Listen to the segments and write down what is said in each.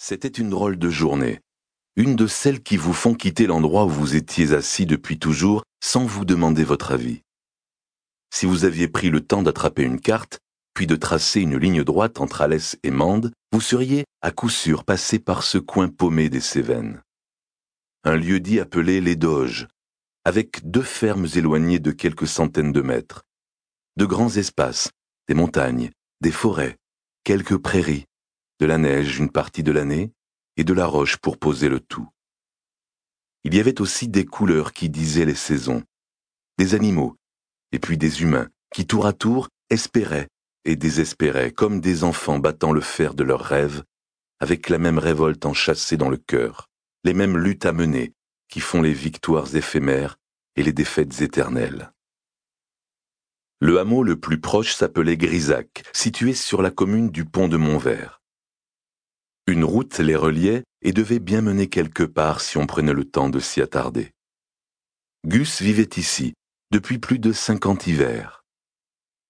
C'était une drôle de journée, une de celles qui vous font quitter l'endroit où vous étiez assis depuis toujours sans vous demander votre avis. Si vous aviez pris le temps d'attraper une carte, puis de tracer une ligne droite entre Alès et Mende, vous seriez à coup sûr passé par ce coin paumé des Cévennes. Un lieu dit appelé les Doges, avec deux fermes éloignées de quelques centaines de mètres, de grands espaces, des montagnes, des forêts, quelques prairies, de la neige une partie de l'année et de la roche pour poser le tout. Il y avait aussi des couleurs qui disaient les saisons, des animaux, et puis des humains qui tour à tour espéraient et désespéraient comme des enfants battant le fer de leurs rêves, avec la même révolte enchâssée dans le cœur, les mêmes luttes à mener qui font les victoires éphémères et les défaites éternelles. Le hameau le plus proche s'appelait Grisac, situé sur la commune du pont de Montvert. Une route les reliait et devait bien mener quelque part si on prenait le temps de s'y attarder. Gus vivait ici depuis plus de cinquante hivers.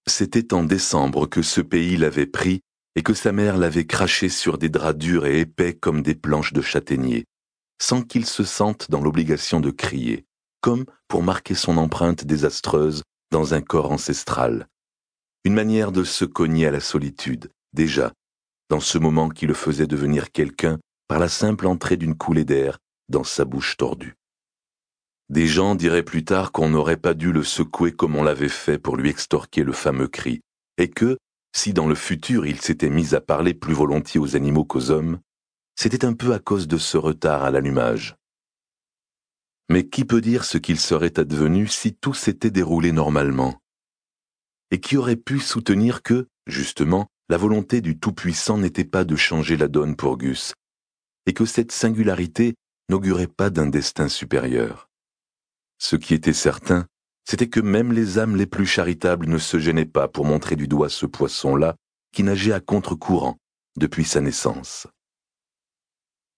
C'était en décembre que ce pays l'avait pris et que sa mère l'avait craché sur des draps durs et épais comme des planches de châtaignier, sans qu'il se sente dans l'obligation de crier, comme pour marquer son empreinte désastreuse dans un corps ancestral. Une manière de se cogner à la solitude, déjà, dans ce moment qui le faisait devenir quelqu'un par la simple entrée d'une coulée d'air dans sa bouche tordue. Des gens diraient plus tard qu'on n'aurait pas dû le secouer comme on l'avait fait pour lui extorquer le fameux cri, et que, si dans le futur il s'était mis à parler plus volontiers aux animaux qu'aux hommes, c'était un peu à cause de ce retard à l'allumage. Mais qui peut dire ce qu'il serait advenu si tout s'était déroulé normalement? Et qui aurait pu soutenir que, justement, la volonté du Tout-Puissant n'était pas de changer la donne pour Gus, et que cette singularité n'augurait pas d'un destin supérieur ce qui était certain, c'était que même les âmes les plus charitables ne se gênaient pas pour montrer du doigt ce poisson-là qui nageait à contre-courant depuis sa naissance.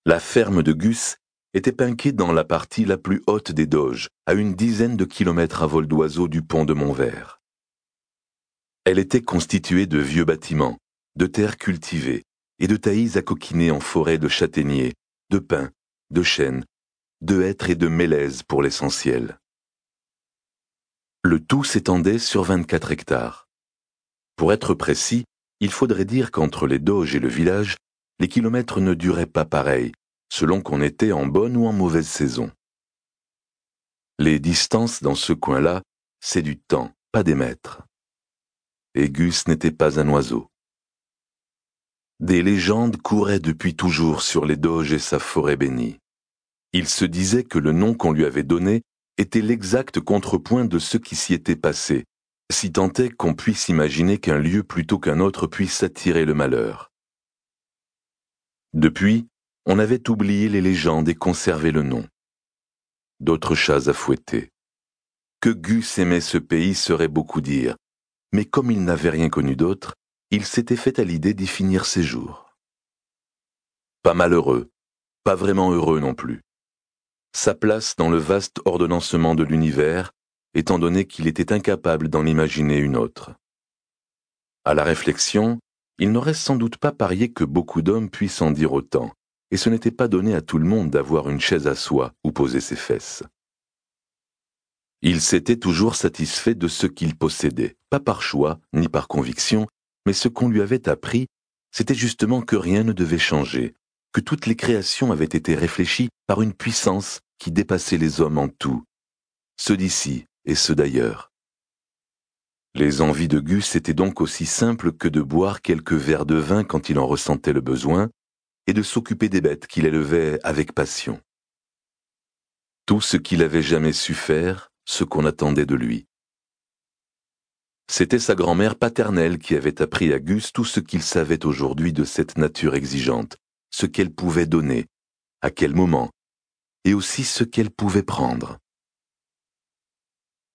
La ferme de Gus était pinquée dans la partie la plus haute des Doges, à une dizaine de kilomètres à vol d'oiseau du pont de Montvert. Elle était constituée de vieux bâtiments, de terres cultivées et de taillis à coquiner en forêt de châtaigniers, de pins, de chênes, de hêtres et de mélèzes pour l'essentiel. Le tout s'étendait sur 24 hectares. Pour être précis, il faudrait dire qu'entre les Doges et le village, les kilomètres ne duraient pas pareil, selon qu'on était en bonne ou en mauvaise saison. Les distances dans ce coin-là, c'est du temps, pas des mètres. Et Gus n'était pas un oiseau. Des légendes couraient depuis toujours sur les Doges et sa forêt bénie. Il se disait que le nom qu'on lui avait donné était l'exact contrepoint de ce qui s'y était passé, si tant est qu'on puisse imaginer qu'un lieu plutôt qu'un autre puisse attirer le malheur. Depuis, on avait oublié les légendes et conservé le nom. D'autres chats à fouetter. Que Gus aimait ce pays serait beaucoup dire, mais comme il n'avait rien connu d'autre, il s'était fait à l'idée d'y finir ses jours. Pas malheureux, pas vraiment heureux non plus sa place dans le vaste ordonnancement de l'univers, étant donné qu'il était incapable d'en imaginer une autre. À la réflexion, il n'aurait sans doute pas parié que beaucoup d'hommes puissent en dire autant, et ce n'était pas donné à tout le monde d'avoir une chaise à soi où poser ses fesses. Il s'était toujours satisfait de ce qu'il possédait, pas par choix ni par conviction, mais ce qu'on lui avait appris, c'était justement que rien ne devait changer, que toutes les créations avaient été réfléchies par une puissance qui dépassait les hommes en tout, ceux d'ici et ceux d'ailleurs. Les envies de Gus étaient donc aussi simples que de boire quelques verres de vin quand il en ressentait le besoin, et de s'occuper des bêtes qu'il élevait avec passion. Tout ce qu'il avait jamais su faire, ce qu'on attendait de lui. C'était sa grand-mère paternelle qui avait appris à Gus tout ce qu'il savait aujourd'hui de cette nature exigeante, ce qu'elle pouvait donner, à quel moment, et aussi ce qu'elle pouvait prendre.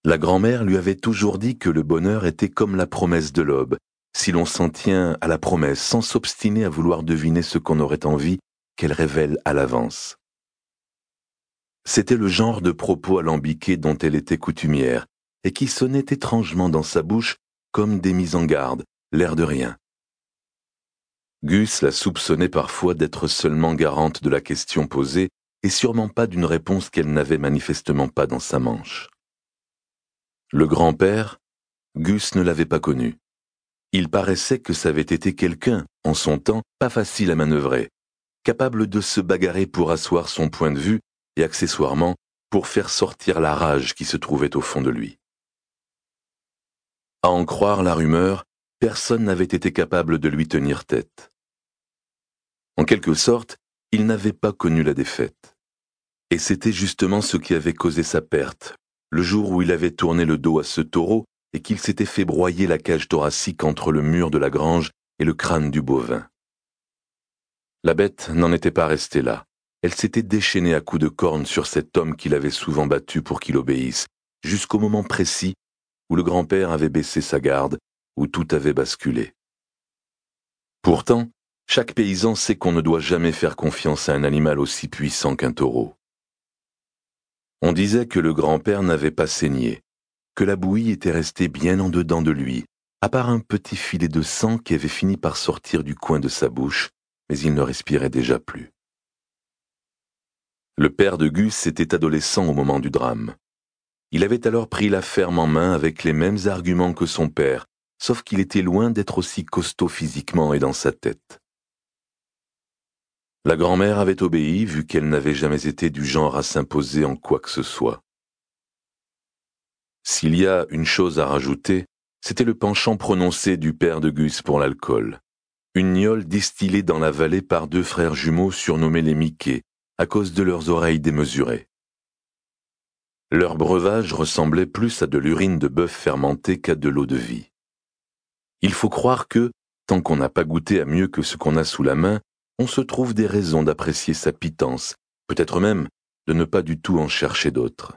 La grand-mère lui avait toujours dit que le bonheur était comme la promesse de l'aube, si l'on s'en tient à la promesse sans s'obstiner à vouloir deviner ce qu'on aurait envie qu'elle révèle à l'avance. C'était le genre de propos alambiqués dont elle était coutumière, et qui sonnaient étrangement dans sa bouche comme des mises en garde, l'air de rien. Gus la soupçonnait parfois d'être seulement garante de la question posée et sûrement pas d'une réponse qu'elle n'avait manifestement pas dans sa manche. Le grand-père, Gus ne l'avait pas connu. Il paraissait que ça avait été quelqu'un, en son temps, pas facile à manœuvrer, capable de se bagarrer pour asseoir son point de vue et accessoirement pour faire sortir la rage qui se trouvait au fond de lui. À en croire la rumeur, personne n'avait été capable de lui tenir tête. En quelque sorte, il n'avait pas connu la défaite. Et c'était justement ce qui avait causé sa perte, le jour où il avait tourné le dos à ce taureau et qu'il s'était fait broyer la cage thoracique entre le mur de la grange et le crâne du bovin. La bête n'en était pas restée là. Elle s'était déchaînée à coups de corne sur cet homme qu'il avait souvent battu pour qu'il obéisse, jusqu'au moment précis où le grand-père avait baissé sa garde, où tout avait basculé. Pourtant, chaque paysan sait qu'on ne doit jamais faire confiance à un animal aussi puissant qu'un taureau. On disait que le grand-père n'avait pas saigné, que la bouillie était restée bien en dedans de lui, à part un petit filet de sang qui avait fini par sortir du coin de sa bouche, mais il ne respirait déjà plus. Le père de Gus était adolescent au moment du drame. Il avait alors pris la ferme en main avec les mêmes arguments que son père, sauf qu'il était loin d'être aussi costaud physiquement et dans sa tête. La grand-mère avait obéi vu qu'elle n'avait jamais été du genre à s'imposer en quoi que ce soit. S'il y a une chose à rajouter, c'était le penchant prononcé du père de Gus pour l'alcool. Une gnole distillée dans la vallée par deux frères jumeaux surnommés les Mickey, à cause de leurs oreilles démesurées. Leur breuvage ressemblait plus à de l'urine de bœuf fermenté qu'à de l'eau de vie. Il faut croire que, tant qu'on n'a pas goûté à mieux que ce qu'on a sous la main, on se trouve des raisons d'apprécier sa pitance, peut-être même de ne pas du tout en chercher d'autres.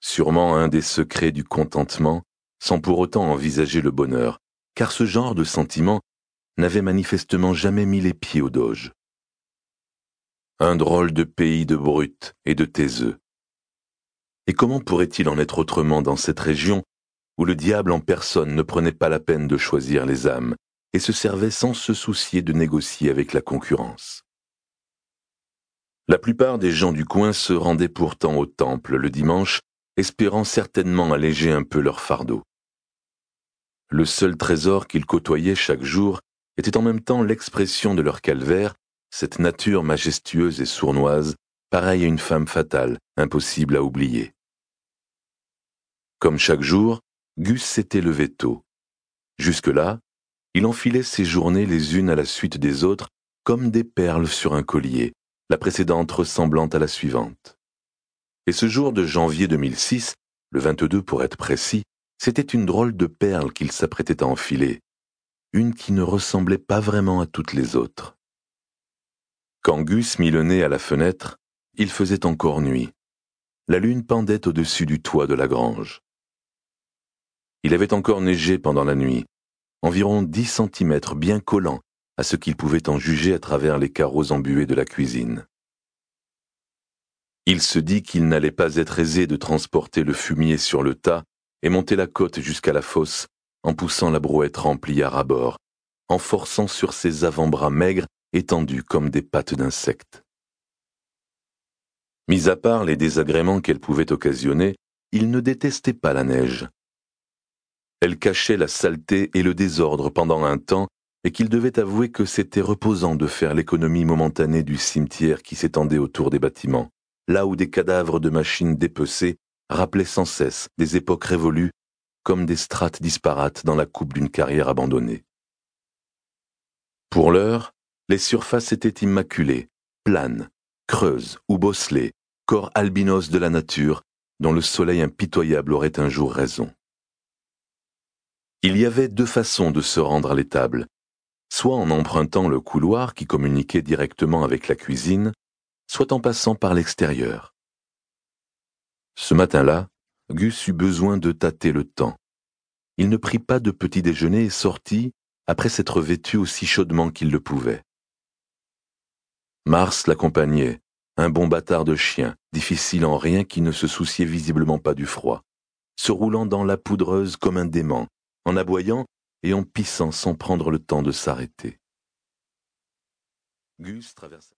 Sûrement un des secrets du contentement, sans pour autant envisager le bonheur, car ce genre de sentiment n'avait manifestement jamais mis les pieds au doge. Un drôle de pays de brutes et de taiseux. Et comment pourrait-il en être autrement dans cette région où le diable en personne ne prenait pas la peine de choisir les âmes et se servait sans se soucier de négocier avec la concurrence? La plupart des gens du coin se rendaient pourtant au temple le dimanche, espérant certainement alléger un peu leur fardeau. Le seul trésor qu'ils côtoyaient chaque jour était en même temps l'expression de leur calvaire, cette nature majestueuse et sournoise, pareille à une femme fatale, impossible à oublier. Comme chaque jour, Gus s'était levé tôt. Jusque-là, il enfilait ses journées les unes à la suite des autres comme des perles sur un collier, la précédente ressemblant à la suivante. Et ce jour de janvier 2006, le 22 pour être précis, c'était une drôle de perle qu'il s'apprêtait à enfiler, une qui ne ressemblait pas vraiment à toutes les autres. Quand Gus mit le nez à la fenêtre, il faisait encore nuit. La lune pendait au-dessus du toit de la grange. Il avait encore neigé pendant la nuit, environ dix centimètres bien collants à ce qu'il pouvait en juger à travers les carreaux embués de la cuisine. Il se dit qu'il n'allait pas être aisé de transporter le fumier sur le tas et monter la côte jusqu'à la fosse en poussant la brouette remplie à rabord, en forçant sur ses avant-bras maigres étendus comme des pattes d'insectes. Mis à part les désagréments qu'elle pouvait occasionner, il ne détestait pas la neige, elle cachait la saleté et le désordre pendant un temps, et qu'il devait avouer que c'était reposant de faire l'économie momentanée du cimetière qui s'étendait autour des bâtiments, là où des cadavres de machines dépecées rappelaient sans cesse des époques révolues, comme des strates disparates dans la coupe d'une carrière abandonnée. Pour l'heure, les surfaces étaient immaculées, planes, creuses ou bosselées, corps albinos de la nature, dont le soleil impitoyable aurait un jour raison. Il y avait deux façons de se rendre à l'étable, soit en empruntant le couloir qui communiquait directement avec la cuisine, soit en passant par l'extérieur. Ce matin-là, Gus eut besoin de tâter le temps. Il ne prit pas de petit déjeuner et sortit après s'être vêtu aussi chaudement qu'il le pouvait. Mars l'accompagnait, un bon bâtard de chien, difficile en rien qui ne se souciait visiblement pas du froid, se roulant dans la poudreuse comme un dément, en aboyant et en pissant sans prendre le temps de s'arrêter.